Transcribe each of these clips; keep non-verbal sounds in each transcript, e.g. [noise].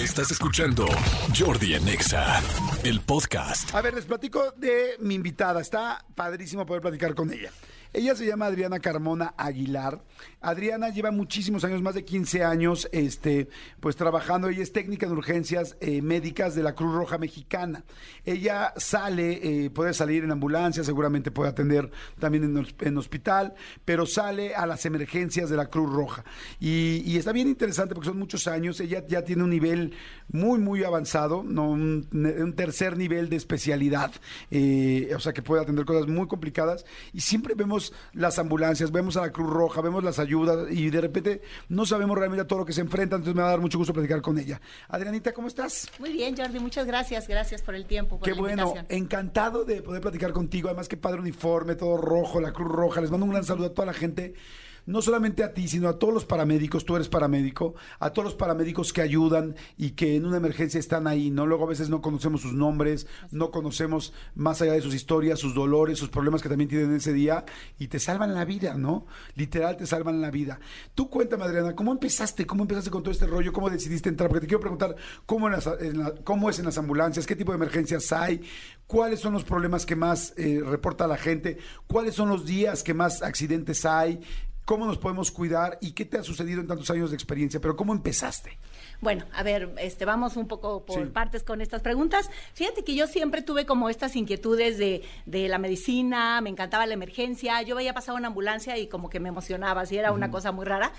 Estás escuchando Jordi Anexa, el podcast. A ver, les platico de mi invitada. Está padrísimo poder platicar con ella. Ella se llama Adriana Carmona Aguilar. Adriana lleva muchísimos años, más de 15 años, este, pues trabajando. Ella es técnica de urgencias eh, médicas de la Cruz Roja Mexicana. Ella sale, eh, puede salir en ambulancia, seguramente puede atender también en, en, hospital, pero sale a las emergencias de la Cruz Roja. Y, está bien interesante porque son muchos años. Ella ya tiene un nivel muy, muy avanzado, ¿no? un, un tercer nivel de especialidad. Eh, o sea, que puede atender cosas muy complicadas. Y siempre vemos las ambulancias, vemos a la Cruz Roja, vemos las ayudas y de repente no sabemos realmente a todo lo que se enfrenta, entonces me va a dar mucho gusto platicar con ella. Adrianita, ¿cómo estás? Muy bien, Jordi, muchas gracias, gracias por el tiempo. Por Qué la bueno, encantado de poder platicar contigo, además que padre uniforme, todo rojo, la Cruz Roja, les mando un gran saludo a toda la gente no solamente a ti, sino a todos los paramédicos, tú eres paramédico, a todos los paramédicos que ayudan y que en una emergencia están ahí, ¿no? Luego a veces no conocemos sus nombres, no conocemos más allá de sus historias, sus dolores, sus problemas que también tienen ese día y te salvan la vida, ¿no? Literal te salvan la vida. Tú cuéntame, Adriana, ¿cómo empezaste? ¿Cómo empezaste con todo este rollo? ¿Cómo decidiste entrar? Porque te quiero preguntar cómo, en las, en la, cómo es en las ambulancias, qué tipo de emergencias hay, cuáles son los problemas que más eh, reporta la gente, cuáles son los días que más accidentes hay, cómo nos podemos cuidar y qué te ha sucedido en tantos años de experiencia, pero ¿cómo empezaste? Bueno, a ver, este, vamos un poco por Sí. partes con estas preguntas. Fíjate que yo siempre tuve como estas inquietudes de, de la medicina, me encantaba la emergencia, yo veía pasar una ambulancia y como que me emocionaba, así era una cosa muy rara.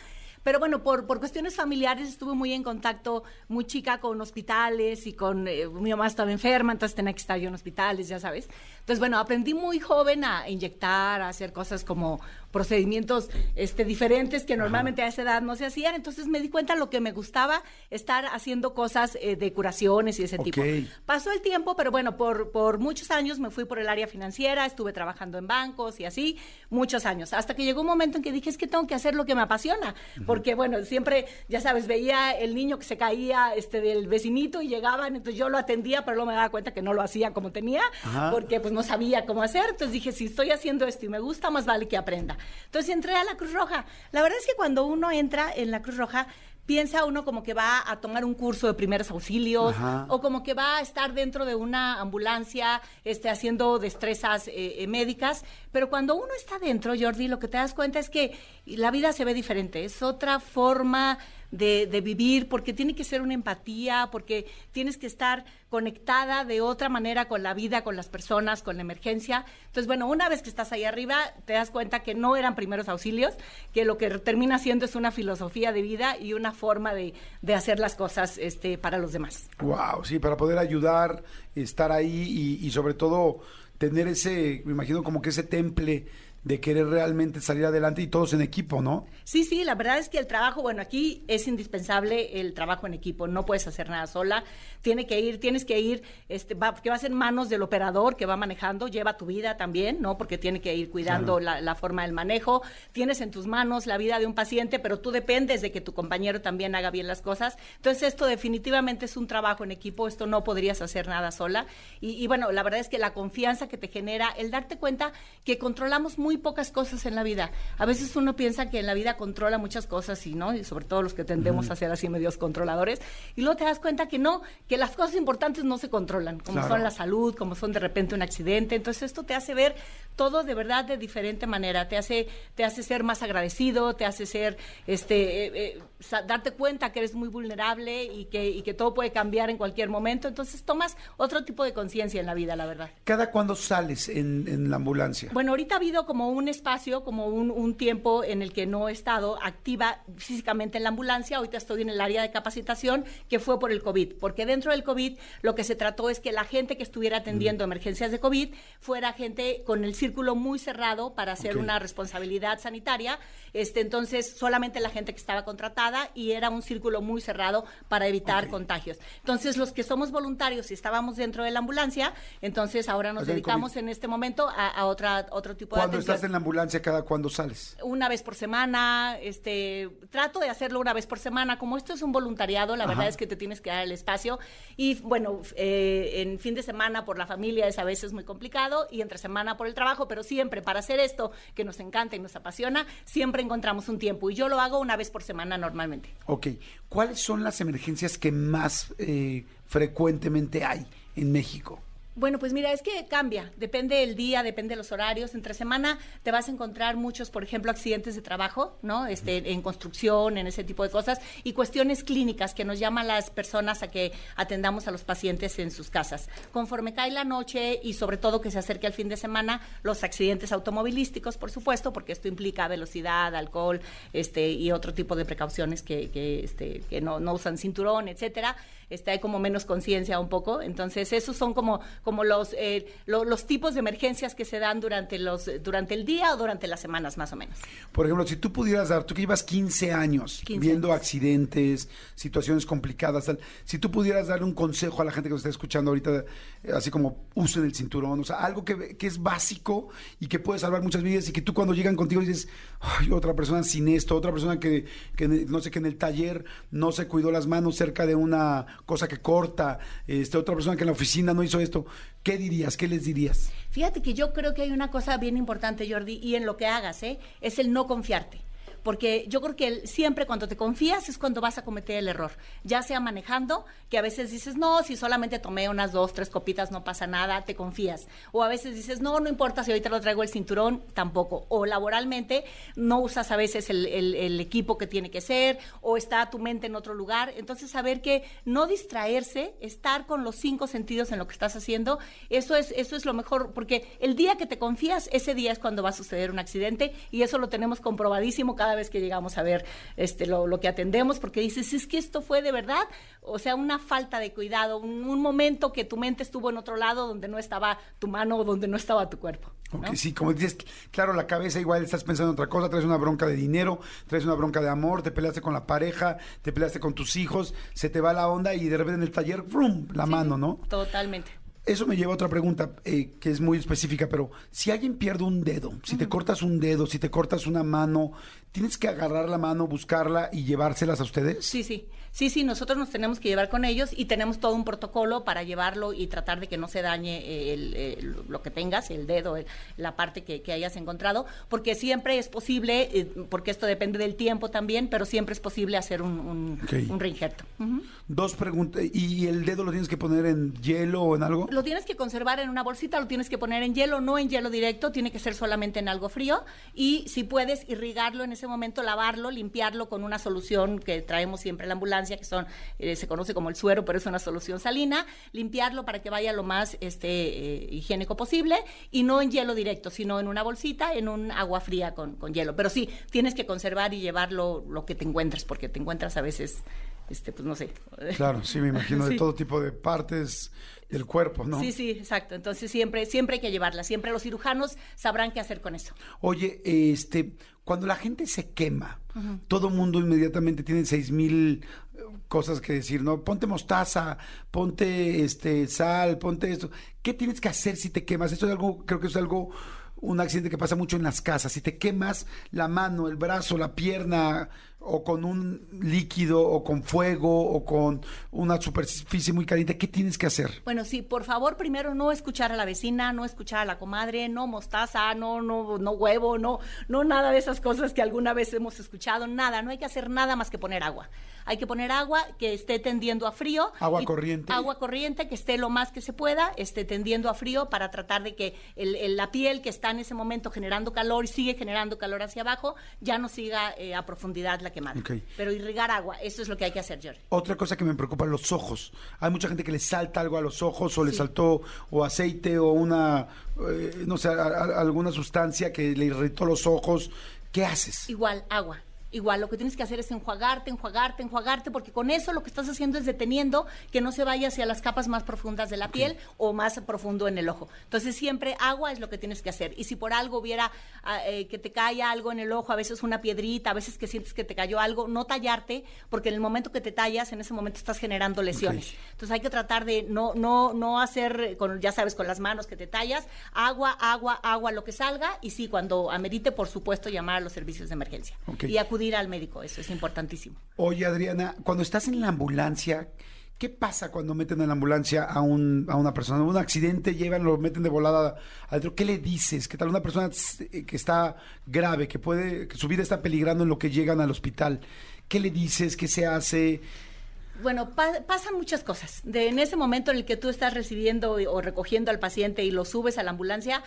Pero bueno, por, por cuestiones familiares estuve muy en contacto, muy chica con hospitales y con, eh, mi mamá estaba enferma, entonces tenía que estar yo en hospitales, ya sabes. Entonces, bueno, aprendí muy joven a inyectar, a hacer cosas como procedimientos este, diferentes que normalmente a esa edad no se hacían. Entonces me di cuenta lo que me gustaba, estar haciendo cosas eh, de curaciones y ese Ok. tipo. Pasó el tiempo, pero bueno, por, por muchos años me fui por el área financiera, estuve trabajando en bancos y así, muchos años. Hasta que llegó un momento en que dije, es que tengo que hacer lo que me apasiona. Porque bueno, siempre, ya sabes, veía el niño que se caía este, del vecinito y llegaban, entonces yo lo atendía, pero luego me daba cuenta que no lo hacía como tenía, Ajá. porque pues no sabía cómo hacer. Entonces dije, si estoy haciendo esto y me gusta, más vale que aprenda. Entonces entré a la Cruz Roja. La verdad es que cuando uno entra en la Cruz Roja, piensa uno como que va a tomar un curso de primeros auxilios Ajá. o como que va a estar dentro de una ambulancia este, haciendo destrezas eh, eh, médicas, pero cuando uno está dentro, Jordi, lo que te das cuenta es que la vida se ve diferente, es otra forma de, vivir, porque tiene que ser una empatía, porque tienes que estar conectada de otra manera con la vida, con las personas, con la emergencia. Entonces, bueno, una vez que estás ahí arriba, te das cuenta que no eran primeros auxilios, que lo que termina siendo es una filosofía de vida y una forma de, de hacer las cosas este, para los demás. Wow, sí, para poder ayudar, estar ahí y sobre todo tener ese, me imagino como que ese temple de querer realmente salir adelante y todos en equipo, ¿no? Sí, sí, la verdad es que el trabajo, bueno, aquí es indispensable el trabajo en equipo, no puedes hacer nada sola, tiene que ir, tienes que ir, este, va, que vas en manos del operador que va manejando, lleva tu vida también, ¿no? Porque tiene que ir cuidando la, la forma del manejo, tienes en tus manos la vida de un paciente, pero tú dependes de que tu compañero también haga bien las cosas, entonces esto definitivamente es un trabajo en equipo, esto no podrías hacer nada sola, y, y bueno, la verdad es que la confianza que te genera, el darte cuenta que controlamos muy pocas cosas en la vida, a veces uno piensa que en la vida controla muchas cosas y no, y sobre todo los que tendemos a ser así medios controladores, y luego te das cuenta que no, que las cosas importantes no se controlan, como Claro. son la salud, como son de repente un accidente, entonces esto te hace ver todo de verdad de diferente manera, te hace, te hace ser más agradecido, te hace ser, este, eh, eh, darte cuenta que eres muy vulnerable y que, y que todo puede cambiar en cualquier momento, entonces tomas otro tipo de conciencia en la vida, la verdad. ¿Cada cuándo sales en, en la ambulancia? Bueno, ahorita ha habido como un espacio, como un, un tiempo en el que no he estado activa físicamente en la ambulancia. Ahorita estoy en el área de capacitación que fue por el COVID, porque dentro del COVID lo que se trató es que la gente que estuviera atendiendo emergencias de COVID fuera gente con el círculo muy cerrado para hacer una responsabilidad sanitaria. Este, entonces, solamente la gente que estaba contratada y era un círculo muy cerrado para evitar contagios. Entonces, los que somos voluntarios y estábamos dentro de la ambulancia, entonces ahora nos dedicamos COVID. en este momento a, a otra, otro tipo de atención. ¿Estás en la ambulancia cada cuando sales? Una vez por semana, este, trato de hacerlo una vez por semana. Como esto es un voluntariado, la Ajá. verdad es que te tienes que dar el espacio. Y bueno, eh, en fin de semana por la familia es a veces muy complicado y entre semana por el trabajo, pero siempre para hacer esto que nos encanta y nos apasiona, siempre encontramos un tiempo. Y yo lo hago una vez por semana normalmente. Ok. ¿Cuáles son las emergencias que más eh, frecuentemente hay en México? Bueno, pues mira, es que cambia, depende del día, depende de los horarios. Entre semana te vas a encontrar muchos, por ejemplo, accidentes de trabajo, ¿no? Este, en construcción, en ese tipo de cosas, y cuestiones clínicas que nos llaman las personas a que atendamos a los pacientes en sus casas. Conforme cae la noche y sobre todo que se acerque al fin de semana, los accidentes automovilísticos, por supuesto, porque esto implica velocidad, alcohol, este, y otro tipo de precauciones que, que, este, que no, no usan cinturón, etcétera. Este, hay como menos conciencia un poco. Entonces, esos son como, como los, eh, lo- los tipos de emergencias que se dan durante, los, durante el día o durante las semanas, más o menos. Por ejemplo, si tú pudieras dar, tú que llevas 15 años 15 viendo años. accidentes, situaciones complicadas, tal, si tú pudieras darle un consejo a la gente que nos está escuchando ahorita, eh, así como usen el cinturón, o sea, algo que, que es básico y que puede salvar muchas vidas y que tú cuando llegan contigo dices, ay, otra persona sin esto, otra persona que, que no sé, que en el taller no se cuidó las manos cerca de una cosa que corta, este, otra persona que en la oficina no hizo esto, ¿qué dirías? ¿Qué les dirías? Fíjate que yo creo que hay una cosa bien importante, Jordi, y en lo que hagas, ¿eh? es el no confiarte. Porque yo creo que siempre cuando te confías es cuando vas a cometer el error. Ya sea manejando, que a veces dices, no, si solamente tomé unas dos, tres copitas no pasa nada, te confías. O a veces dices, no, no importa si ahorita lo traigo el cinturón, tampoco. O laboralmente no usas a veces el, el- el equipo que tiene que ser, o está tu mente en otro lugar. Entonces, saber que no distraerse, estar con los cinco sentidos en lo que estás haciendo, eso es, eso es lo mejor, porque el día que te confías, ese día es cuando va a suceder un accidente, y eso lo tenemos comprobadísimo cada vez que llegamos a ver este, lo, lo que atendemos, porque dices, es que esto fue de verdad, o sea, una falta de cuidado, un, un momento que tu mente estuvo en otro lado donde no estaba tu mano o donde no estaba tu cuerpo. ¿no? Ok, sí, como dices, claro, la cabeza igual estás pensando en otra cosa, traes una bronca de dinero, traes una bronca de amor, te peleaste con la pareja, te peleaste con tus hijos, se te va la onda y de repente en el taller, ¡frum! la Sí, mano, ¿no? Totalmente. Eso me lleva a otra pregunta eh, que es muy específica, pero si alguien pierde un dedo, si te cortas un dedo, si te cortas una mano, ¿tienes que agarrar la mano, buscarla y llevárselas a ustedes? Sí, sí. Sí, sí, nosotros nos tenemos que llevar con ellos y tenemos todo un protocolo para llevarlo y tratar de que no se dañe eh, el- el- lo que tengas, el dedo, el- la parte que, que hayas encontrado, porque siempre es posible, eh, porque esto depende del tiempo también, pero siempre es posible hacer un, un. Dos preguntas, ¿y el dedo lo tienes que poner en hielo o en algo? Lo tienes que conservar en una bolsita, lo tienes que poner en hielo, no en hielo directo, tiene que ser solamente en algo frío y si puedes irrigarlo en ese momento, lavarlo, limpiarlo con una solución que traemos siempre en la ambulancia, que son eh, se conoce como el suero, pero es una solución salina, limpiarlo para que vaya lo más este eh, higiénico posible y no en hielo directo, sino en una bolsita, en un agua fría con, con hielo. Pero sí, tienes que conservar y llevarlo lo que te encuentres, porque te encuentras a veces, este, pues no sé. [laughs] Claro, sí, me imagino de todo tipo de partes del cuerpo, ¿no? Sí, sí, exacto. Entonces siempre, siempre hay que llevarla. Siempre los cirujanos sabrán qué hacer con eso. Oye, este, cuando la gente se quema, todo mundo inmediatamente tiene seis mil eh, cosas que decir, ¿no? Ponte mostaza, ponte este sal, ponte esto. ¿Qué tienes que hacer si te quemas? Esto es algo, creo que es algo, un accidente que pasa mucho en las casas. Si te quemas la mano, el brazo, la pierna, o con un líquido, o con fuego, o con una superficie muy caliente, ¿qué tienes que hacer? Bueno, sí, por favor, primero no escuchar a la vecina, no escuchar a la comadre, no mostaza, no, no, no huevo, no, no nada de esas cosas que alguna vez hemos escuchado, nada, no hay que hacer nada más que poner agua. Hay que poner agua que esté tendiendo a frío. Agua y- corriente. Agua corriente que esté lo más que se pueda, esté tendiendo a frío para tratar de que el- el- la piel que está en ese momento generando calor y sigue generando calor hacia abajo, ya no siga eh, a profundidad la quemada. Pero irrigar agua, eso es lo que hay que hacer. Otra cosa que me preocupa, los ojos. Hay mucha gente que le salta algo a los ojos o le saltó o aceite o una, eh, no sé, a- a- alguna sustancia que le irritó los ojos. ¿Qué haces? Igual, agua. Igual lo que tienes que hacer es enjuagarte, enjuagarte, enjuagarte, porque con eso lo que estás haciendo es deteniendo que no se vaya hacia las capas más profundas de la piel o más profundo en el ojo. Entonces siempre agua es lo que tienes que hacer. Y si por algo hubiera ah, eh, que te cae algo en el ojo, a veces una piedrita, a veces que sientes que te cayó algo, no tallarte, porque en el momento que te tallas, en ese momento estás generando lesiones. Entonces hay que tratar de no, no, no hacer, con, ya sabes, con las manos que te tallas, agua, agua, agua, lo que salga, y sí, cuando amerite, por supuesto, llamar a los servicios de emergencia. Ok. Y acudir al médico, eso es importantísimo. Oye, Adriana, cuando estás en la ambulancia, ¿qué pasa cuando meten en la ambulancia a, un, a una persona? Un accidente, llevan, lo meten de volada adentro. ¿Qué le dices? ¿Qué tal una persona eh, que está grave, que puede, que su vida está peligrando en lo que llegan al hospital? ¿Qué le dices? ¿Qué se hace? Bueno, pa- pasan muchas cosas. De, en ese momento en el que tú estás recibiendo o recogiendo al paciente y lo subes a la ambulancia,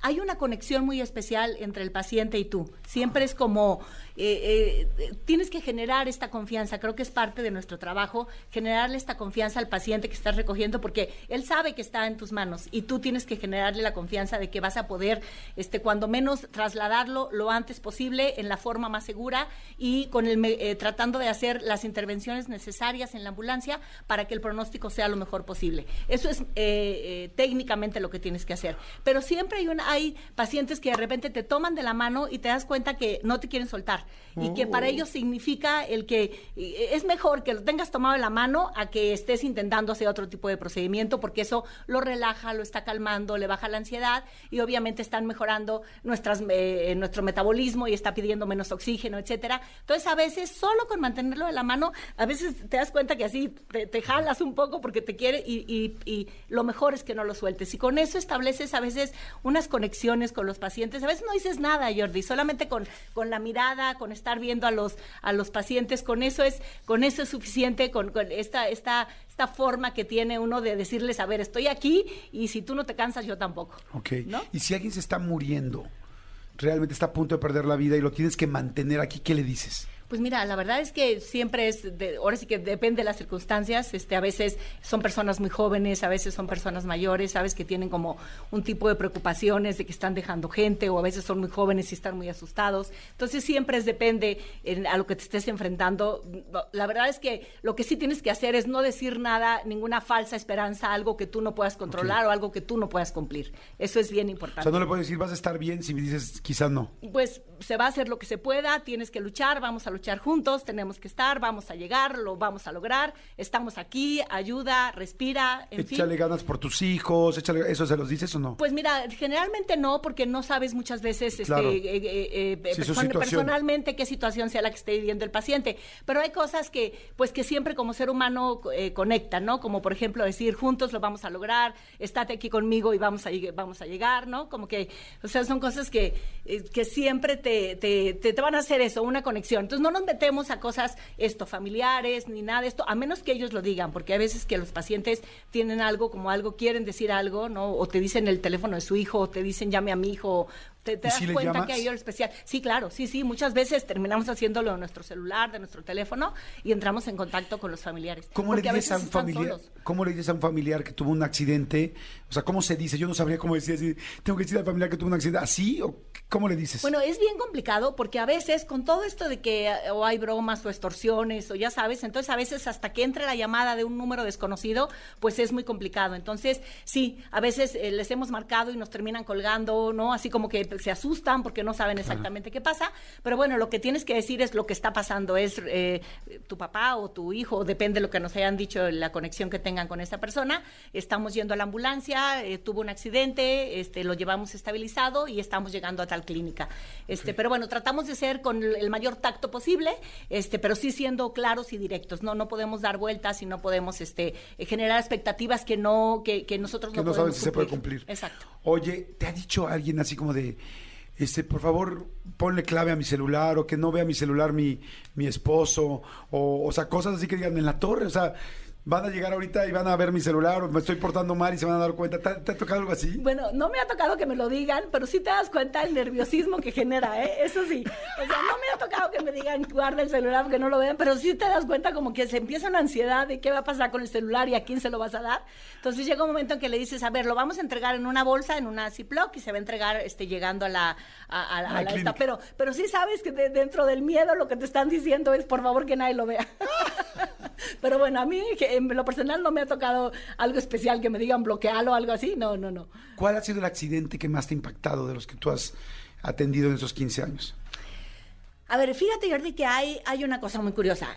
hay una conexión muy especial entre el paciente y tú. Siempre es como, eh, eh, tienes que generar esta confianza. Creo que es parte de nuestro trabajo, generarle esta confianza al paciente que estás recogiendo, porque él sabe que está en tus manos y tú tienes que generarle la confianza de que vas a poder, este, cuando menos, trasladarlo lo antes posible en la forma más segura y con el, eh, tratando de hacer las intervenciones necesarias en la ambulancia para que el pronóstico sea lo mejor posible. Eso es eh, técnicamente lo que tienes que hacer. Pero siempre hay, una, hay pacientes que de repente te toman de la mano y te das cuenta que no te quieren soltar y que para ellos significa el que eh, es mejor que lo tengas tomado de la mano a que estés intentando hacer otro tipo de procedimiento porque eso lo relaja, lo está calmando, le baja la ansiedad y obviamente están mejorando nuestras, eh, nuestro metabolismo y está pidiendo menos oxígeno, etcétera. Entonces a veces solo con mantenerlo de la mano, a veces te das cuenta que así te, te jalas un poco porque te quiere y, y- y lo mejor es que no lo sueltes. Y con eso estableces a veces unas conexiones con los pacientes. A veces no dices nada, Jordi, solamente con, con la mirada, con estar viendo a los, a los pacientes, con eso es, con eso es suficiente, con, con esta, esta, esta forma que tiene uno de decirles, a ver, estoy aquí y si tú no te cansas, yo tampoco. Ok. ¿No? Y si alguien se está muriendo, realmente está a punto de perder la vida y lo tienes que mantener aquí, ¿qué le dices? Pues mira, la verdad es que siempre es, de- ahora sí que depende de las circunstancias, este, a veces son personas muy jóvenes, a veces son personas mayores, sabes que tienen como un tipo de preocupaciones de que están dejando gente o a veces son muy jóvenes y están muy asustados. Entonces siempre es depende en- a lo que te estés enfrentando. La verdad es que lo que sí tienes que hacer es no decir nada, ninguna falsa esperanza, algo que tú no puedas controlar o algo que tú no puedas cumplir. Eso es bien O importante. sea, no le puedes decir, vas a estar bien si me dices, quizás no. pues se va a hacer lo que se pueda, tienes que luchar, vamos a luchar juntos, tenemos que estar, vamos a llegar, lo vamos a lograr, estamos aquí, ayuda, respira, en échale fin. ganas por tus hijos, échale, ¿eso se los dices o no? Pues mira, generalmente no, porque no sabes muchas veces este, Claro. eh, eh, eh, Sí, person- situación. personalmente qué situación sea la que esté viviendo el paciente. Pero hay cosas que, pues que siempre como ser humano eh, conectan, ¿no? Como por ejemplo decir, juntos lo vamos a lograr, estate aquí conmigo y vamos a, vamos a llegar, ¿no? Como que, o sea, son cosas que, eh, que siempre te, te, te, te van a hacer eso, una conexión. Entonces no nos metemos a cosas, esto, familiares, ni nada de esto, a menos que ellos lo digan, porque a veces que los pacientes tienen algo, como algo, quieren decir algo, ¿no? O te dicen el teléfono de su hijo, o te dicen llame a mi hijo, te, te ¿Y das si cuenta que hay algo especial. Sí, claro, sí, sí, muchas veces terminamos haciéndolo de nuestro celular, de nuestro teléfono, y entramos en contacto con los familiares. ¿Cómo le dices a, un familiar? solos. ¿Cómo le dices a un familiar que tuvo un accidente? O sea, ¿cómo se dice? Yo no sabría cómo decir así. Tengo que decir al familiar que tuvo un accidente. ¿Así? ¿O cómo le dices? Bueno, es bien complicado porque a veces con todo esto de que eh, o hay bromas o extorsiones o ya sabes, entonces a veces hasta que entre la llamada de un número desconocido, pues es muy complicado. Entonces, sí, a veces eh, les hemos marcado y nos terminan colgando, ¿no? Así como que se asustan porque no saben exactamente qué pasa, pero bueno, lo que tienes que decir es lo que está pasando, es eh, tu papá o tu hijo, depende de lo que nos hayan dicho, la conexión que tengan con esta persona, estamos yendo a la ambulancia, eh, tuvo un accidente, este, lo llevamos estabilizado y estamos llegando a tal clínica. Este, Pero bueno, tratamos de ser con el mayor tacto posible, este, pero sí siendo claros y directos, no, no podemos dar vueltas y no podemos este, generar expectativas que no, que, que nosotros que no, no saben podemos si se puede cumplir. Exacto. Oye, ¿te ha dicho alguien así como de, este, por favor, ponle clave a mi celular o que no vea mi celular mi, mi esposo? O, o sea, cosas así que digan en la torre. O sea, van a llegar ahorita y van a ver mi celular o me estoy portando mal y se van a dar cuenta. ¿Te, te ha tocado algo así? Bueno, no me ha tocado que me lo digan, pero sí te das cuenta el nerviosismo que genera, ¿eh? Eso sí. O sea, no me ha tocado que me digan guarda el celular porque no lo vean, pero sí te das cuenta como que se empieza una ansiedad de qué va a pasar con el celular y a quién se lo vas a dar. Entonces llega un momento en que le dices, a ver, lo vamos a entregar en una bolsa, en una Ziploc y se va a entregar este, llegando a la... A, a- a A la esta. Pero, pero sí sabes que de- dentro del miedo lo que te están diciendo es, por favor, que nadie lo vea. [laughs] pero bueno, a mí que en lo personal no me ha tocado algo especial que me digan bloquealo o algo así. No, no, no. ¿Cuál ha sido el accidente que más te ha impactado de los que tú has atendido en esos 15 años? A ver, fíjate, Jordi, que hay, hay una cosa muy curiosa.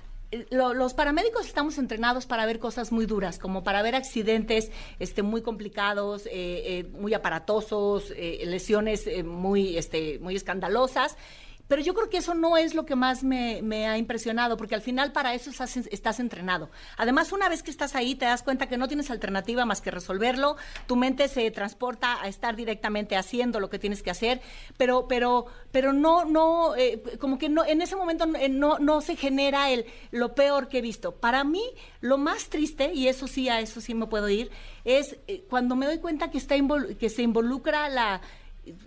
Lo- los paramédicos estamos entrenados para ver cosas muy duras, como para ver accidentes este, muy complicados, eh, eh, muy aparatosos, eh, lesiones eh, muy, este, muy escandalosas. Pero yo creo que eso no es lo que más me, ha impresionado, porque al final para eso estás, entrenado. Además, una vez que estás ahí, te das cuenta que no tienes alternativa más que resolverlo. Tu mente se transporta a estar directamente haciendo lo que tienes que hacer, pero, pero, pero no, no, eh, como que no, en ese momento no, no, no se genera el lo peor que he visto. Para mí, lo más triste, y eso sí, a eso sí me puedo ir, es eh, cuando me doy cuenta que está invol- que se involucra la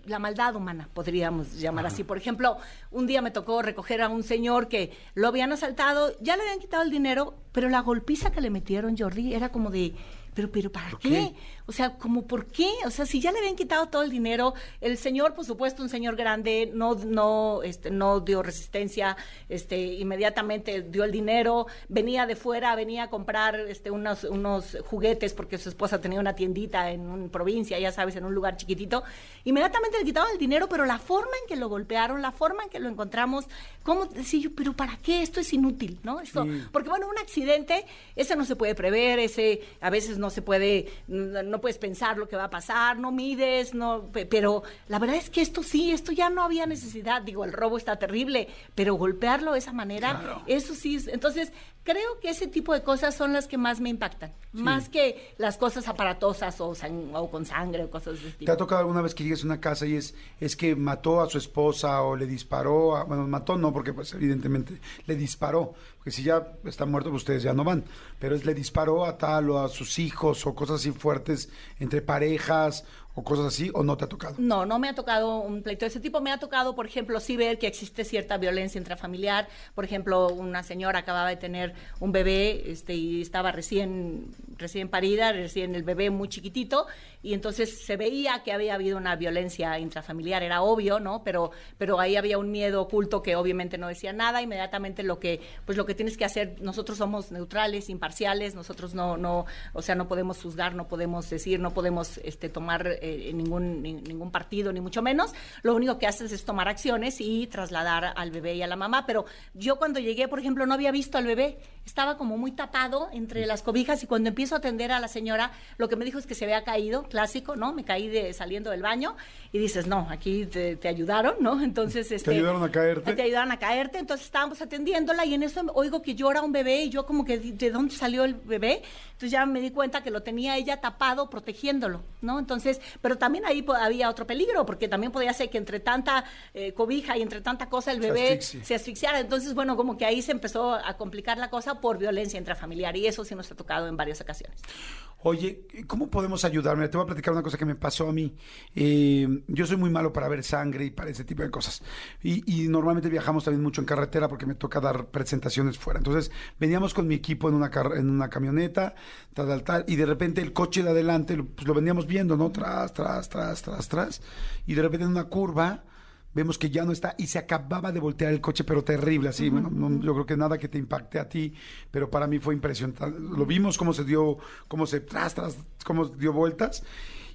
la maldad humana, podríamos llamar así. Por ejemplo, un día me tocó recoger a un señor que lo habían asaltado, ya le habían quitado el dinero, pero la golpiza que le metieron, Jordi, era como de, pero, pero, ¿para qué? O sea, como, ¿por qué? O sea, si ya le habían quitado todo el dinero, el señor, por supuesto, un señor grande, no, no, este, no dio resistencia, este, inmediatamente dio el dinero, venía de fuera, venía a comprar, este, unos, unos juguetes porque su esposa tenía una tiendita en una provincia, ya sabes, en un lugar chiquitito, inmediatamente le quitaron el dinero, pero la forma en que lo golpearon, la forma en que lo encontramos, ¿cómo decir yo, pero para qué? Esto es inútil, ¿no? Esto, Sí. porque bueno, un accidente, ese no se puede prever, ese a veces no se puede, no, no puedes pensar lo que va a pasar, no mides, no, pe- pero la verdad es que esto sí, esto ya no había necesidad, digo, el robo está terrible, pero golpearlo de esa manera, Claro. eso sí, es- entonces creo que ese tipo de cosas son las que más me impactan, más que las cosas aparatosas o, con sangre o cosas de ese ¿Te ha tocado alguna vez que llegues a una casa y es, es que mató a su esposa o le disparó? A, bueno, mató no, porque pues evidentemente le disparó. Porque si ya está muerto, pues ustedes ya no van. Pero es le disparó a tal o a sus hijos o cosas así fuertes entre parejas o cosas así, o no te ha tocado. No, no me ha tocado un pleito de ese tipo. Me ha tocado, por ejemplo, sí ver que existe cierta violencia intrafamiliar. Por ejemplo, una señora acababa de tener un bebé este, y estaba recién, recién parida, recién el bebé muy chiquitito, y entonces se veía que había habido una violencia intrafamiliar. Era obvio, ¿no? Pero, pero ahí había un miedo oculto que obviamente no decía nada. Inmediatamente lo que, pues lo que tienes que hacer, nosotros somos neutrales, imparciales, nosotros no, no, o sea, no podemos juzgar, no podemos decir, no podemos este, tomar eh, ningún, ni- ningún partido, ni mucho menos. Lo único que haces es tomar acciones y trasladar al bebé y a la mamá. Pero yo cuando llegué, por ejemplo, no había visto al bebé, estaba como muy tapado entre las cobijas y cuando empiezo a atender a la señora, lo que me dijo es que se había caído, clásico, ¿no? Me caí de, saliendo del baño y dices, no, aquí te, te ayudaron, ¿no? Entonces, este, ayudaron a caerte? Te ayudaron a caerte, entonces estábamos atendiéndola y en eso oigo que llora un bebé y yo como que, ¿de dónde salió el bebé? Entonces ya me di cuenta que lo tenía ella tapado protegiéndolo, ¿no? Entonces, pero también ahí había otro peligro, porque también podía ser que entre tanta eh, cobija y entre tanta cosa el Se bebé asfixie. se asfixiara. Entonces, bueno, como que ahí se empezó a complicar la cosa por violencia intrafamiliar y eso sí nos ha tocado en varias ocasiones. Oye, ¿cómo podemos ayudarme? Te voy a platicar una cosa que me pasó a mí. Eh, yo soy muy malo para ver sangre y para ese tipo de cosas. Y, normalmente viajamos también mucho en carretera porque me toca dar presentaciones fuera. Entonces, veníamos con mi equipo en una, en una camioneta, tal, tal, tal, y de repente el coche de adelante, pues lo veníamos viendo, ¿no? Tras, tras, tras, tras, tras. Y de repente en una curva vemos que ya no está y se acababa de voltear el coche, pero terrible, así. Bueno, no- yo creo que nada que te impacte a ti, pero para mí fue impresionante. Lo vimos cómo se dio, cómo se tras, tras, cómo dio vueltas.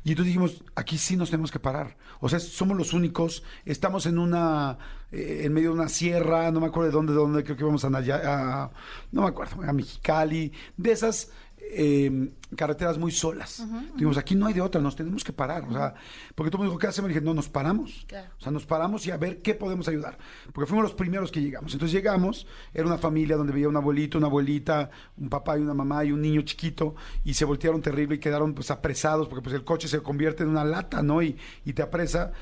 Y entonces dijimos, aquí sí nos tenemos que parar. O sea, somos los únicos, estamos en una, eh, en medio de una sierra, no me acuerdo de dónde, de dónde, creo que íbamos a, Naya- a- no me acuerdo, a Mexicali, de esas eh, carreteras muy solas. Dijimos, aquí no hay de otra, nos tenemos que parar. O sea, porque todo el mundo dijo, ¿qué hacemos? Y dije, no, nos paramos. Claro. O sea, nos paramos y a ver qué podemos ayudar. Porque fuimos los primeros que llegamos. Entonces llegamos, era una familia donde veía un abuelito, una abuelita, un papá y una mamá y un niño chiquito, y se voltearon terrible y quedaron pues apresados, porque pues el coche se convierte en una lata, ¿no? Y, y te apresa.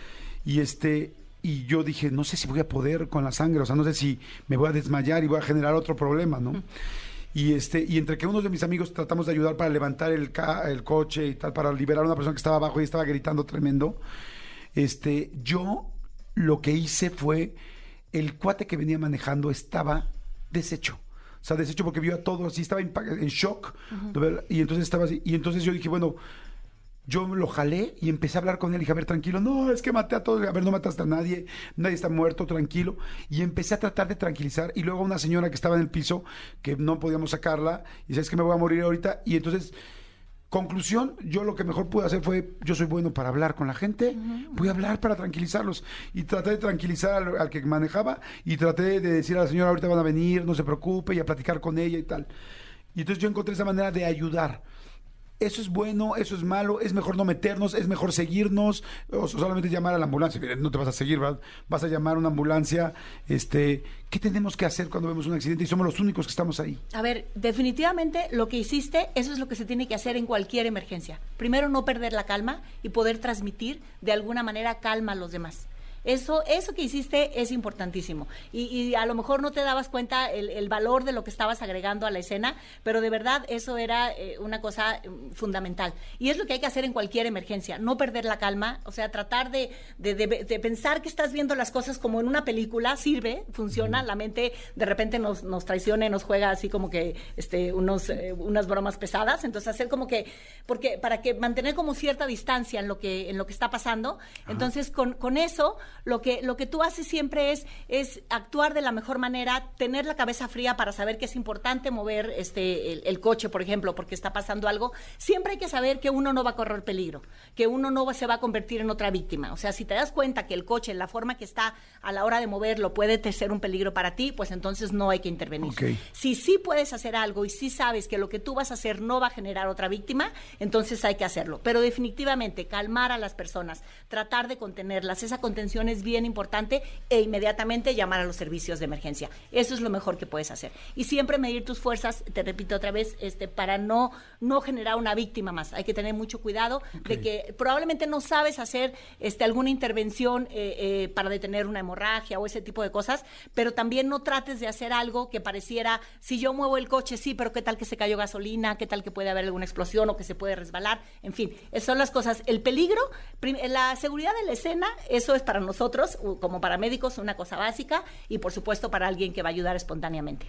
Y este. Y yo dije, no sé si voy a poder con la sangre, o sea, no sé si me voy a desmayar y voy a generar otro problema, ¿no? Y este, y entre que unos de mis amigos tratamos de ayudar para levantar el, ca- el coche y tal, para liberar a una persona que estaba abajo y estaba gritando tremendo, este, yo lo que hice fue, el cuate que venía manejando estaba deshecho. O sea, deshecho porque vio a todo así, estaba en, en shock. Y entonces estaba así. Y entonces yo dije, bueno, yo lo jalé y empecé a hablar con él y dije, a ver, tranquilo, no, es que maté a todos, a ver, no mataste a nadie, nadie está muerto, tranquilo. Y empecé a tratar de tranquilizar y luego una señora que estaba en el piso, que no podíamos sacarla, y dice, es que me voy a morir ahorita. Y entonces, conclusión, yo lo que mejor pude hacer fue, yo soy bueno para hablar con la gente, voy a hablar para tranquilizarlos. Y traté de tranquilizar al, al que manejaba y traté de decir a la señora, ahorita van a venir, no se preocupe, y a platicar con ella y tal. Y entonces yo encontré esa manera de ayudar. Eso es bueno, eso es malo, es mejor no meternos, es mejor seguirnos, o solamente llamar a la ambulancia. No te vas a seguir, ¿verdad? Vas a llamar a una ambulancia. Este, ¿Qué tenemos que hacer cuando vemos un accidente y somos los únicos que estamos ahí? A ver, definitivamente lo que hiciste, eso es lo que se tiene que hacer en cualquier emergencia. Primero, no perder la calma y poder transmitir de alguna manera calma a los demás. Eso, eso que hiciste es importantísimo. Y, y a lo mejor no te dabas cuenta el, el valor de lo que estabas agregando a la escena, pero de verdad eso era eh, una cosa mm, fundamental. Y es lo que hay que hacer en cualquier emergencia, no perder la calma, o sea, tratar de, de- de- de pensar que estás viendo las cosas como en una película, sirve, funciona, la mente de repente nos, nos traiciona y nos juega así como que este, unos, eh, unas bromas pesadas, entonces hacer como que, porque para que mantener como cierta distancia en lo que, en lo que está pasando, entonces con, con eso lo que, lo que tú haces siempre es, es actuar de la mejor manera, tener la cabeza fría para saber que es importante mover este, el, el coche, por ejemplo, porque está pasando algo. Siempre hay que saber que uno no va a correr peligro, que uno no va- se va a convertir en otra víctima. O sea, si te das cuenta que el coche, la forma que está a la hora de moverlo, puede ser un peligro para ti, pues entonces no hay que intervenir. Ok. Si sí puedes hacer algo y sí sabes que lo que tú vas a hacer no va a generar otra víctima, entonces hay que hacerlo. Pero definitivamente calmar a las personas, tratar de contenerlas, esa contención es bien importante e inmediatamente llamar a los servicios de emergencia. Eso es lo mejor que puedes hacer. Y siempre medir tus fuerzas, te repito otra vez, este, para no, no generar una víctima más. Hay que tener mucho cuidado de que probablemente no sabes hacer este, alguna intervención eh, eh, para detener una hemorragia o ese tipo de cosas, pero también no trates de hacer algo que pareciera, si yo muevo el coche, sí, pero qué tal que se cayó gasolina, qué tal que puede haber alguna explosión o que se puede resbalar, en fin, esas son las cosas. El peligro, la seguridad de la escena, eso es para nosotros, u- como paramédicos, una cosa básica y por supuesto para alguien que va a ayudar espontáneamente.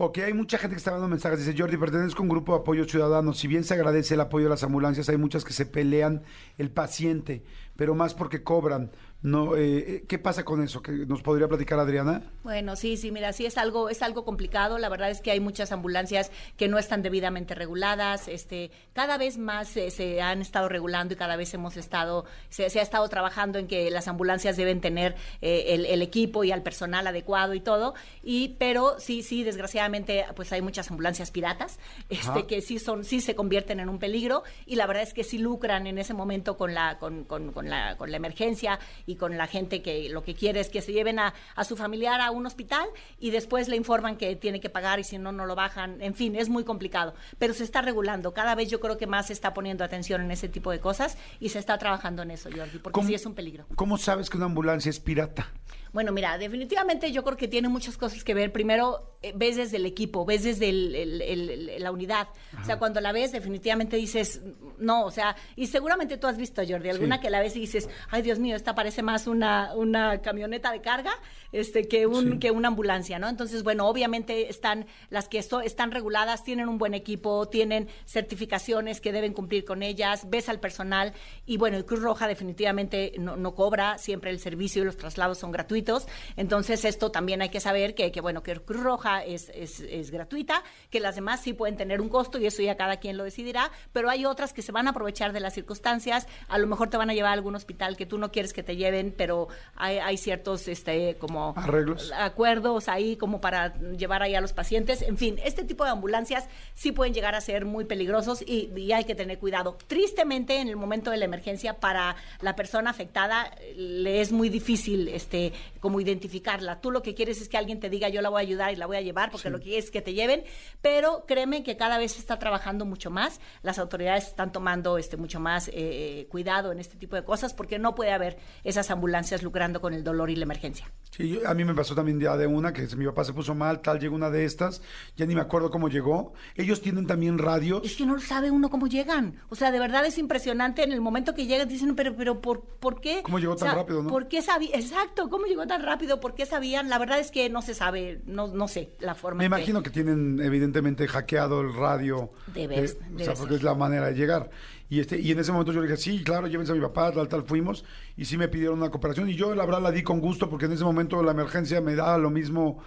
Ok, hay mucha gente que está dando mensajes. Dice, Jordi, pertenezco a un grupo de apoyo ciudadano. Si bien se agradece el apoyo de las ambulancias, hay muchas que se pelean el paciente, pero más porque cobran. No, eh, eh, ¿Qué pasa con eso? ¿Que ¿Nos podría platicar Adriana? Bueno, sí, sí, mira, sí es algo, es algo complicado. La verdad es que hay muchas ambulancias que no están debidamente reguladas. Este, cada vez más se, se han estado regulando y cada vez hemos estado, se, se ha estado trabajando en que las ambulancias deben tener eh, el, el equipo y al personal adecuado y todo. Y, pero sí, sí, desgraciadamente, pues hay muchas ambulancias piratas, este, Ajá. que sí son, sí se convierten en un peligro y la verdad es que sí lucran en ese momento con la, con, con, con la, con la emergencia y con la gente que lo que quiere es que se lleven a, a su familiar a un hospital y después le informan que tiene que pagar y si no, no lo bajan. En fin, es muy complicado, pero se está regulando. Cada vez yo creo que más se está poniendo atención en ese tipo de cosas y se está trabajando en eso, Jordi, porque ¿Cómo- sí es un peligro. ¿Cómo sabes que una ambulancia es pirata? Bueno, mira, definitivamente yo creo que tiene muchas cosas que ver. Primero, eh, ves desde el equipo, ves desde el- el- el- el- la unidad. O sea, cuando la ves, definitivamente dices, no, o sea, y seguramente tú has visto, Jordi, alguna Sí. que la ves y dices, ay, Dios mío, esta parece más una, una camioneta de carga este, que, un, Sí. que una ambulancia, ¿no? Entonces, bueno, obviamente están, las que esto- están reguladas, tienen un buen equipo, tienen certificaciones que deben cumplir con ellas, ves al personal y bueno, el Cruz Roja definitivamente no, no cobra, siempre el servicio y los traslados son gratuitos, entonces esto también hay que saber que, que bueno, que Cruz Roja es, es, es gratuita, que las demás sí pueden tener un costo y eso ya cada quien lo decidirá, pero hay otras que se van a aprovechar de las circunstancias, a lo mejor te van a llevar a algún hospital que tú no quieres que te lleven, pero hay, hay ciertos este como Arreglos. acuerdos ahí como para llevar ahí a los pacientes. En fin, este tipo de ambulancias sí pueden llegar a ser muy peligrosos y, y hay que tener cuidado. Tristemente, en el momento de la emergencia, para la persona afectada eh, le es muy difícil este como identificarla. Tú lo que quieres es que alguien te diga yo la voy a ayudar y la voy a llevar porque lo que quieres es que te lleven, pero créeme que cada vez se está trabajando mucho más, las autoridades están tomando este mucho más eh, cuidado en este tipo de cosas porque no puede haber esas ambulancias lucrando con el dolor y la emergencia. Sí, a mí me pasó también ya de una que mi papá se puso mal, tal, llegó una de estas, ya ni me acuerdo cómo llegó. Ellos tienen también radios. Es que no sabe uno cómo llegan. O sea, de verdad es impresionante en el momento que llegan, dicen, pero, pero, ¿por, ¿por qué? ¿Cómo llegó tan rápido, no? ¿Por qué sabía? Exacto, ¿cómo llegó tan rápido? ¿Por qué sabían? La verdad es que no se sabe, no, no sé la forma. Me imagino que... tienen evidentemente hackeado el radio. Debes, eh, o sea, porque es la manera de llegar. Y, este, y en ese momento yo le dije, sí, claro, llévense a mi papá, tal, tal, fuimos. Y sí me pidieron una cooperación. Y yo, la verdad, la di con gusto porque en ese momento la emergencia me da lo mismo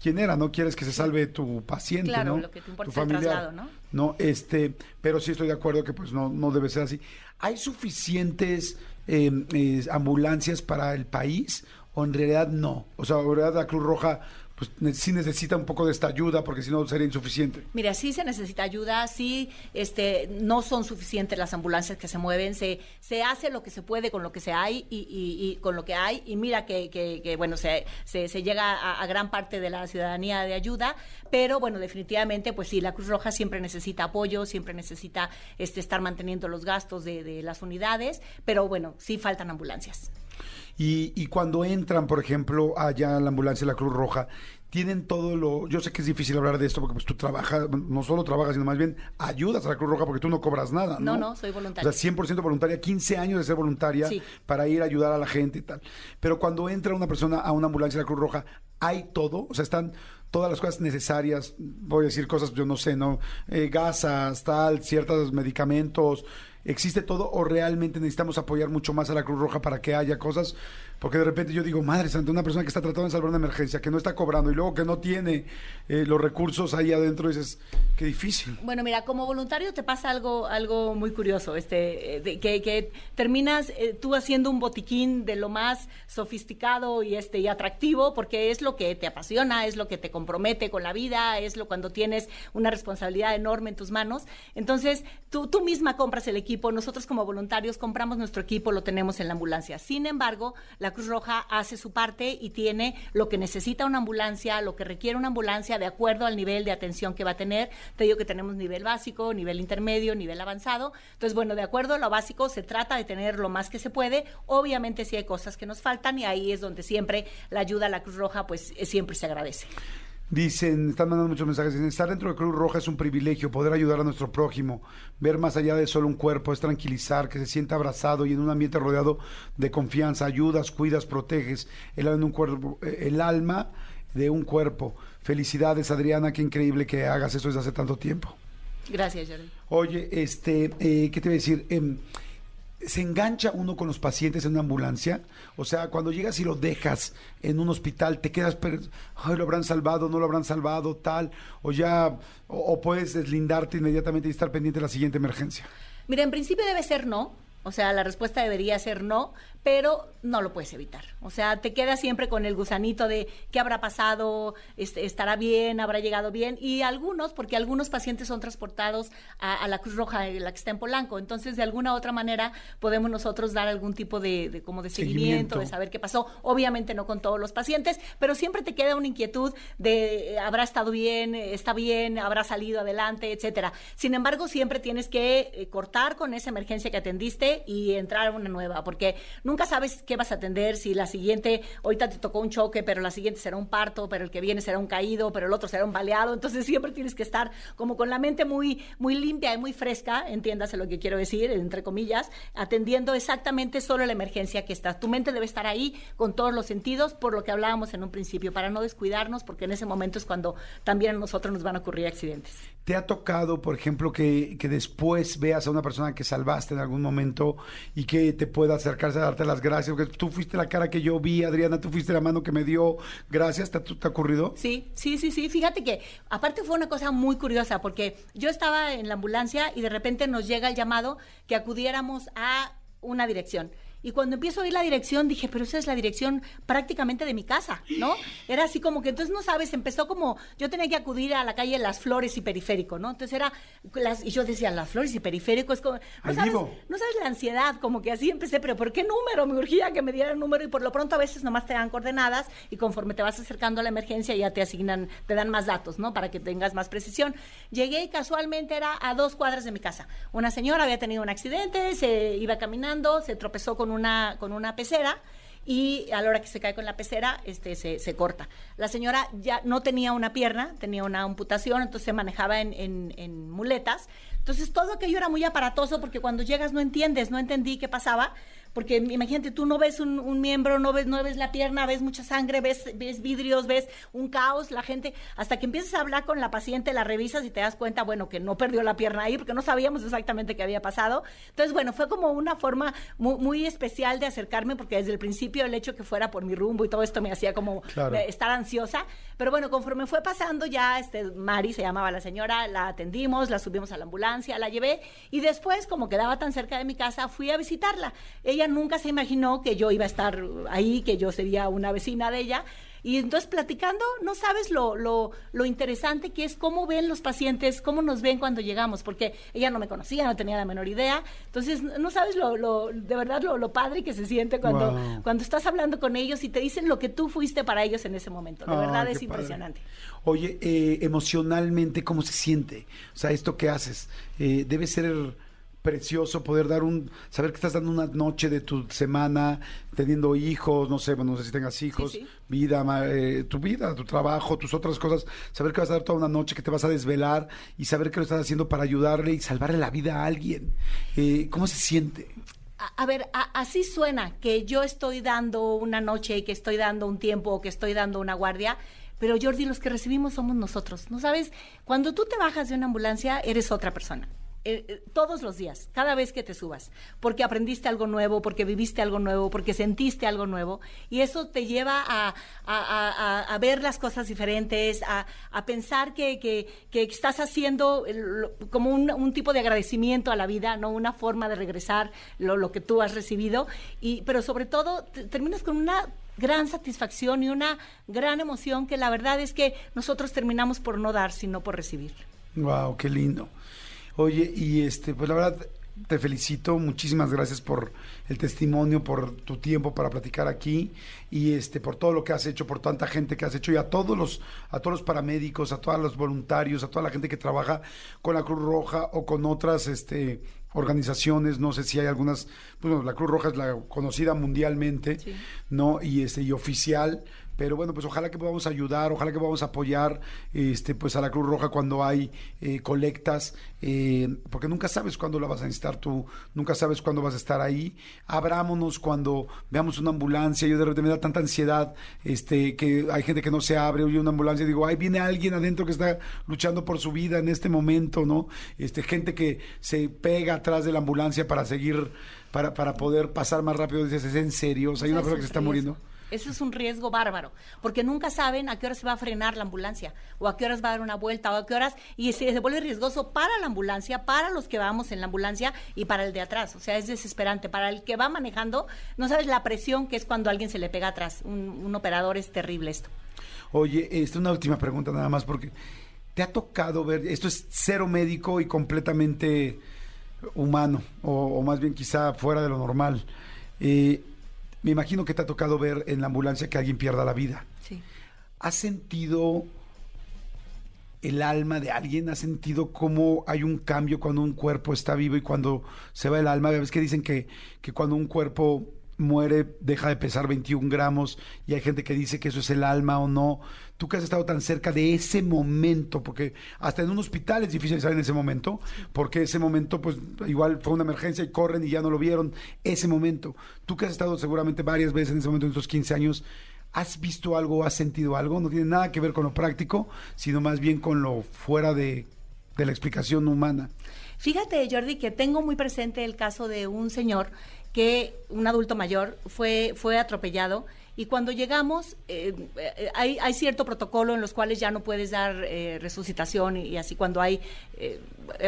quién era, no quieres que se salve tu paciente, claro, ¿no? lo que te importa tu familiar, ¿no? No, este, pero sí estoy de acuerdo que pues no, no debe ser así. ¿Hay suficientes em, eh, ambulancias para el país o en realidad no? O sea, en realidad la Cruz Roja pues sí necesita un poco de esta ayuda porque si no sería insuficiente. Mira, sí se necesita ayuda, sí este, no son suficientes las ambulancias que se mueven, se, se hace lo que se puede con lo que se hay y, con lo que hay y mira que, que, bueno, se, se, llega a, a, gran parte de la ciudadanía de ayuda, pero bueno, definitivamente pues sí, la Cruz Roja siempre necesita apoyo, siempre necesita este, estar manteniendo los gastos de, de las unidades, pero bueno, sí faltan ambulancias. Y, y cuando entran, por ejemplo, allá en la ambulancia de la Cruz Roja, tienen todo lo... Yo sé que es difícil hablar de esto porque pues tú trabajas, no solo trabajas, sino más bien ayudas a la Cruz Roja porque tú no cobras nada, ¿no? No, no, soy voluntaria. O sea, 100% voluntaria, 15 años de ser voluntaria para ir a ayudar a la gente y tal. Pero cuando entra una persona a una ambulancia de la Cruz Roja, ¿hay todo? O sea, están todas las cosas necesarias, voy a decir cosas, yo no sé, ¿no? Eh, gasas, tal, ciertos medicamentos, ¿existe todo o realmente necesitamos apoyar mucho más a la Cruz Roja para que haya cosas? Porque de repente yo digo, madre santa, una persona que está tratando de salvar una emergencia, que no está cobrando y luego que no tiene eh, los recursos ahí adentro, dices, qué difícil. Bueno, mira, como voluntario te pasa algo, algo muy curioso, este, que, que, terminas eh, tú haciendo un botiquín de lo más sofisticado y este y atractivo, porque es lo que te apasiona, es lo que te compromete con la vida, es lo cuando tienes una responsabilidad enorme en tus manos. Entonces, tú, tú misma compras el equipo, nosotros como voluntarios compramos nuestro equipo, lo tenemos en la ambulancia. Sin embargo, la Cruz Roja hace su parte y tiene lo que necesita una ambulancia, lo que requiere una ambulancia de acuerdo al nivel de atención que va a tener. Te digo que tenemos nivel básico, nivel intermedio, nivel avanzado. Entonces, bueno, de acuerdo a lo básico, se trata de tener lo más que se puede. Obviamente, sí hay cosas que nos faltan y ahí es donde siempre la ayuda a la Cruz Roja, pues siempre se agradece. Dicen, están mandando muchos mensajes, dicen, estar dentro de Cruz Roja es un privilegio, poder ayudar a nuestro prójimo, ver más allá de solo un cuerpo, es tranquilizar, que se sienta abrazado y en un ambiente rodeado de confianza, ayudas, cuidas, proteges el alma de un cuerpo, eh, el alma de un cuerpo. Felicidades, Adriana, qué increíble que hagas eso desde hace tanto tiempo. Gracias, Jordi. Oye, este, eh, ¿qué te voy a decir? Eh, se engancha uno con los pacientes en una ambulancia. O sea, cuando llegas y lo dejas en un hospital, te quedas, ay, lo habrán salvado, no lo habrán salvado, tal, o ya, o, puedes deslindarte inmediatamente y estar pendiente de la siguiente emergencia. Mira, en principio debe ser no. O sea, la respuesta debería ser no, pero no lo puedes evitar. O sea, te quedas siempre con el gusanito de qué habrá pasado, este, estará bien, habrá llegado bien. Y algunos, porque algunos pacientes son transportados a, la Cruz Roja, la que está en Polanco. Entonces, de alguna u otra manera, podemos nosotros dar algún tipo de, como de seguimiento, de saber qué pasó. Obviamente no con todos los pacientes, pero siempre te queda una inquietud de eh, habrá estado bien, está bien, habrá salido adelante, etcétera. Sin embargo, siempre tienes que eh, cortar con esa emergencia que atendiste y entrar a una nueva, porque nunca sabes qué vas a atender, si la siguiente, ahorita te tocó un choque, pero la siguiente será un parto, pero el que viene será un caído, pero el otro será un baleado, entonces siempre tienes que estar como con la mente muy, muy limpia y muy fresca, entiéndase lo que quiero decir, entre comillas, atendiendo exactamente solo la emergencia que está. Tu mente debe estar ahí con todos los sentidos, por lo que hablábamos en un principio, para no descuidarnos, porque en ese momento es cuando también a nosotros nos van a ocurrir accidentes. ¿Te ha tocado, por ejemplo, que, que después veas a una persona que salvaste en algún momento y que te pueda acercarse a darte las gracias, porque tú fuiste la cara que yo vi, Adriana, tú fuiste la mano que me dio, gracias, ¿te, te ha ocurrido? Sí, sí, sí, sí, fíjate que aparte fue una cosa muy curiosa, porque yo estaba en la ambulancia y de repente nos llega el llamado que acudiéramos a una dirección Y cuando empiezo a oír la dirección, dije, pero esa es la dirección prácticamente de mi casa, ¿no? Era así como que entonces no sabes, empezó como, yo tenía que acudir a la calle Las Flores y Periférico, ¿no? Entonces era, las, y yo decía, Las Flores y Periférico es como, no sabes, vivo. no sabes la ansiedad, como que así empecé, pero ¿por qué número? Me urgía que me dieran número y por lo pronto a veces nomás te dan coordenadas y conforme te vas acercando a la emergencia ya te asignan, te dan más datos, ¿no? Para que tengas más precisión. Llegué y casualmente era a dos cuadras de mi casa. Una señora había tenido un accidente, se iba caminando, se tropezó con una, con una pecera y a la hora que se cae con la pecera, este, se, corta. La señora ya no tenía una pierna, tenía una amputación, entonces se manejaba en, en- en muletas. Entonces todo aquello era muy aparatoso porque cuando llegas no entiendes, no entendí qué pasaba, porque imagínate, tú no ves un, un miembro, no ves, no ves la pierna, ves mucha sangre, ves, ves vidrios, ves un caos, la gente, hasta que empiezas a hablar con la paciente, la revisas y te das cuenta, bueno, que no perdió la pierna ahí, porque no sabíamos exactamente qué había pasado. Entonces, bueno, fue como una forma muy, muy especial de acercarme, porque desde el principio el hecho que fuera por mi rumbo y todo esto me hacía como Claro. eh, estar ansiosa. Pero bueno, conforme fue pasando ya, este, Mari se llamaba la señora, la atendimos, la subimos a la ambulancia, la llevé y después, como quedaba tan cerca de mi casa, fui a visitarla. Ella nunca se imaginó que yo iba a estar ahí, que yo sería una vecina de ella. Y entonces platicando, no sabes lo, lo, lo interesante que es cómo ven los pacientes, cómo nos ven cuando llegamos, porque ella no me conocía, no tenía la menor idea. Entonces, no sabes lo, lo de verdad lo, lo padre que se siente cuando, Wow. cuando estás hablando con ellos y te dicen lo que tú fuiste para ellos en ese momento. De Ay, verdad es padre. impresionante. Oye, eh, emocionalmente, ¿cómo se siente? O sea, esto que haces, eh, debe ser precioso poder dar un, saber que estás dando una noche de tu semana, teniendo hijos, no sé, bueno, no sé si tengas hijos, sí. vida, ma- eh, tu vida, tu trabajo, tus otras cosas, saber que vas a dar toda una noche, que te vas a desvelar y saber que lo estás haciendo para ayudarle y salvarle la vida a alguien. Eh, ¿Cómo se siente? A, a ver, a- así suena que yo estoy dando una noche, que estoy dando un tiempo, o que estoy dando una guardia. Pero Jordi, los que recibimos somos nosotros. ¿No sabes? Cuando tú te bajas de una ambulancia, eres otra persona. Eh, eh, todos los días, cada vez que te subas, porque aprendiste algo nuevo, porque viviste algo nuevo, porque sentiste algo nuevo, y eso te lleva a, a- a- a- ver las cosas diferentes, a, pensar que, que- que estás haciendo el- como un, un tipo de agradecimiento a la vida, no una forma de regresar lo, lo que tú has recibido, y, pero sobre todo te- terminas con una gran satisfacción y una gran emoción que la verdad es que nosotros terminamos por no dar, sino por recibir. Wow, qué lindo. Oye, y este, pues la verdad te felicito, muchísimas gracias por el testimonio, por tu tiempo para platicar aquí y este por todo lo que has hecho, por tanta gente que has hecho y a todos los a todos los paramédicos, a todos los voluntarios, a toda la gente que trabaja con la Cruz Roja o con otras este organizaciones, no sé si hay algunas, pues, bueno, la Cruz Roja es la conocida mundialmente, Sí. ¿no? Y este y oficial, pero bueno, pues ojalá que podamos ayudar, ojalá que podamos apoyar este pues a la Cruz Roja cuando hay eh, colectas, eh, porque nunca sabes cuándo la vas a necesitar tú, nunca sabes cuándo vas a estar ahí. Abrámonos cuando veamos una ambulancia, yo de repente me da tanta ansiedad, este, que hay gente que no se abre, oye una ambulancia y digo, ay, viene alguien adentro que está luchando por su vida en este momento, ¿no? Este, gente que se pega atrás de la ambulancia para seguir, para, para poder pasar más rápido, dices, ¿es en serio? O sea, hay una Ese persona que se está muriendo. Eso es un riesgo bárbaro, porque nunca saben a qué horas se va a frenar la ambulancia, o a qué horas va a dar una vuelta, o a qué horas, y se, vuelve riesgoso para la ambulancia, para los que vamos en la ambulancia y para el de atrás. O sea, es desesperante. Para el que va manejando, no sabes la presión que es cuando alguien se le pega atrás. Un, operador es terrible esto. Oye, este, una última pregunta nada más, porque te ha tocado ver, esto es cero médico y completamente humano, o, o más bien quizá fuera de lo normal. Eh, me imagino que te ha tocado ver en la ambulancia que alguien pierda la vida. Sí. ¿Has sentido el alma de alguien? ¿Has sentido cómo hay un cambio cuando un cuerpo está vivo y cuando se va el alma? ¿Ves que dicen que, que cuando un cuerpo muere deja de pesar 21 gramos y hay gente que dice que eso es el alma o no? Tú que has estado tan cerca de ese momento, porque hasta en un hospital es difícil estar en ese momento, porque ese momento pues igual fue una emergencia y corren y ya no lo vieron, ese momento. Tú que has estado seguramente varias veces en ese momento en estos 15 años, ¿Has visto algo, has sentido algo? No tiene nada que ver con lo práctico, sino más bien con lo fuera de, de la explicación humana. Fíjate, Jordi, que tengo muy presente el caso de un señor que, un adulto mayor, fue, fue atropellado y cuando llegamos eh, eh, hay, cierto protocolo en los cuales ya no puedes dar eh, resucitación y, así cuando hay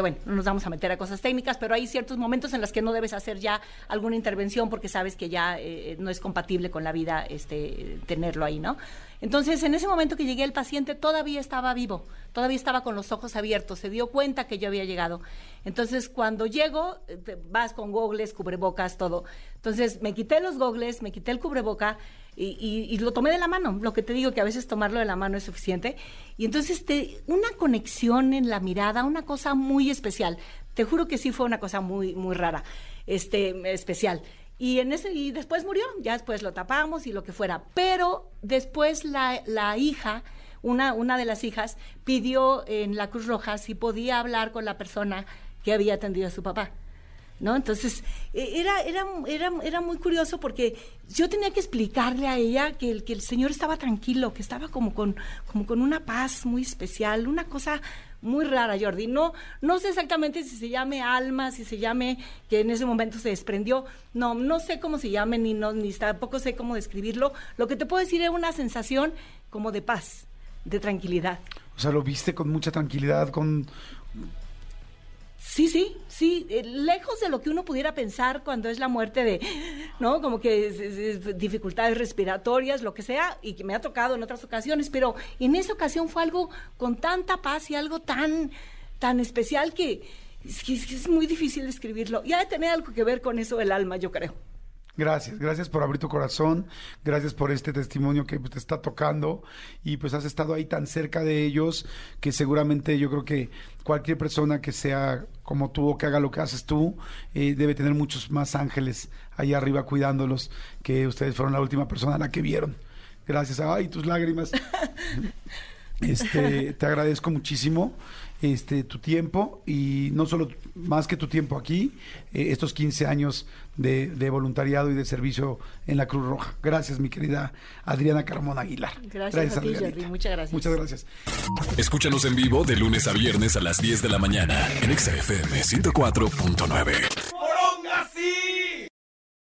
bueno, no nos vamos a meter a cosas técnicas, pero hay ciertos momentos en los que no debes hacer ya alguna intervención porque sabes que ya no es compatible con la vida este, tenerlo ahí, ¿no? Entonces, en ese momento que llegué, el paciente todavía estaba vivo, todavía estaba con los ojos abiertos, se dio cuenta que yo había llegado. Entonces, cuando llego, vas con gogles, cubrebocas, todo. Entonces, me quité los gogles, me quité el cubreboca y, lo tomé de la mano. Lo que te digo, que a veces tomarlo de la mano es suficiente. Y entonces, te, una conexión en la mirada, una cosa muy especial. Te juro que sí fue una cosa muy, muy rara, este, especial. Y, en ese, y después murió, ya después lo tapamos y lo que fuera. Pero después la, la hija, una, una de las hijas, pidió en la Cruz Roja si podía hablar con la persona que había atendido a su papá. ¿No? Entonces, e, era, era, era, era muy curioso porque yo tenía que explicarle a ella que el, que el Señor estaba tranquilo, que estaba como con, como con una paz muy especial, una cosa muy rara, Jordi. No, no sé exactamente si se llame alma, si se llame que en ese momento se desprendió. No, no sé cómo se llame, ni, no, ni tampoco sé cómo describirlo. Lo que te puedo decir es una sensación como de paz, de tranquilidad. O sea, lo viste con mucha tranquilidad, con Sí, sí, sí, eh, lejos de lo que uno pudiera pensar cuando es la muerte de, ¿no? Como que dificultades respiratorias, lo que sea, y que me ha tocado en otras ocasiones, pero en esa ocasión fue algo con tanta paz y algo tan, tan especial que es, es muy difícil describirlo. Y ha de tener algo que ver con eso del alma, yo creo. Gracias, gracias por abrir tu corazón, gracias por este testimonio que te está tocando y pues has estado ahí tan cerca de ellos que seguramente yo creo que cualquier persona que sea como tú o que haga lo que haces tú eh, debe tener muchos más ángeles ahí arriba cuidándolos que ustedes fueron la última persona a la que vieron. Gracias. Ay, tus lágrimas. [laughs] Este, te agradezco muchísimo este, tu tiempo y no solo más que tu tiempo aquí, eh, estos 15 años de, voluntariado y de servicio en la Cruz Roja. Gracias, mi querida Adriana Carmona Aguilar. Gracias, a ti, Jordi. Muchas gracias. Muchas gracias. Escúchanos en vivo de lunes a viernes a las 10 de la mañana en XFM 104.9.